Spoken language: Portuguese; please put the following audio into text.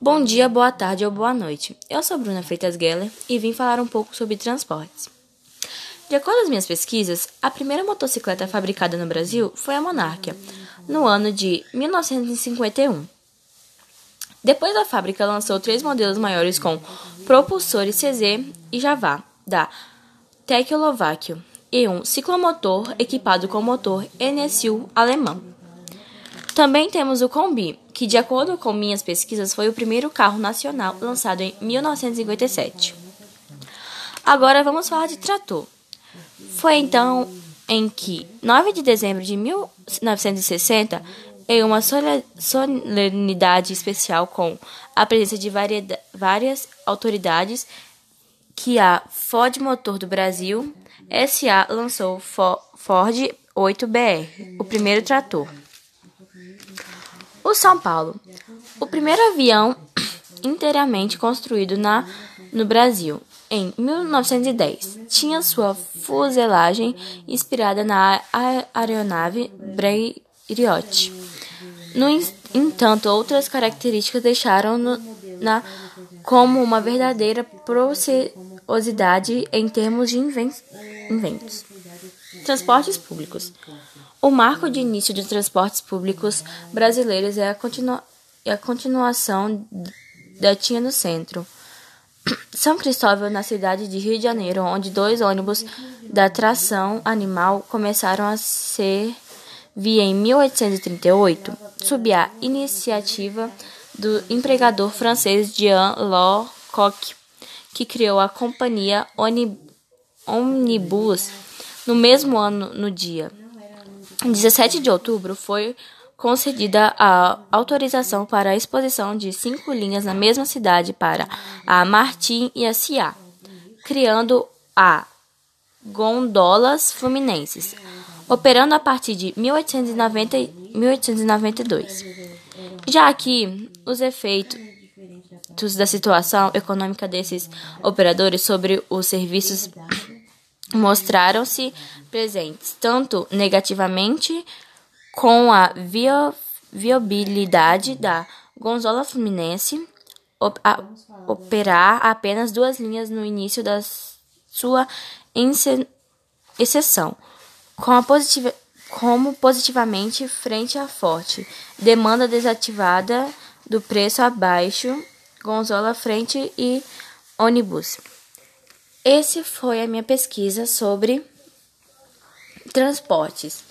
Bom dia, boa tarde ou boa noite. Eu sou Bruna Freitas Geller e vim falar um pouco sobre transportes. De acordo com as minhas pesquisas, a primeira motocicleta fabricada no Brasil foi a Monarquia, no ano de 1951. Depois a fábrica lançou três modelos maiores com propulsores CZ e Javá, da Tecoslováquia, e um ciclomotor equipado com motor NSU alemão. Também temos o Combi, que, de acordo com minhas pesquisas, foi o primeiro carro nacional lançado em 1957. Agora vamos falar de trator. Foi então em que, 9 de dezembro de 1960, em uma solenidade especial com a presença de várias autoridades, que a Ford Motor do Brasil SA lançou Ford 8BR, o primeiro trator. O São Paulo, o primeiro avião inteiramente construído na, no Brasil, em 1910, tinha sua fuselagem inspirada na aeronave Blériot. No entanto, outras características deixaram-no na como uma verdadeira preciosidade em termos de inventos. Transportes públicos. O marco de início de transportes públicos brasileiros é a, é a continuação da Tinha no Centro. São Cristóvão, na cidade de Rio de Janeiro, onde dois ônibus da tração animal começaram a ser via em 1838, sob a iniciativa do empregador francês Jean Lecoq, que criou a companhia Omnibus no mesmo ano no dia. Em 17 de outubro foi concedida a autorização para a exposição de cinco linhas na mesma cidade para a Martim e a Cia, criando a Gondolas Fluminenses, operando a partir de 1890 1892. Já aqui, os efeitos da situação econômica desses operadores sobre os serviços mostraram-se presentes tanto negativamente com a viabilidade da Gonzola Fluminense op a, operar apenas duas linhas no início da sua exceção, com positiva, como positivamente frente à forte demanda desativada do preço abaixo, Gonzola frente e ônibus. Esse foi a minha pesquisa sobre transportes.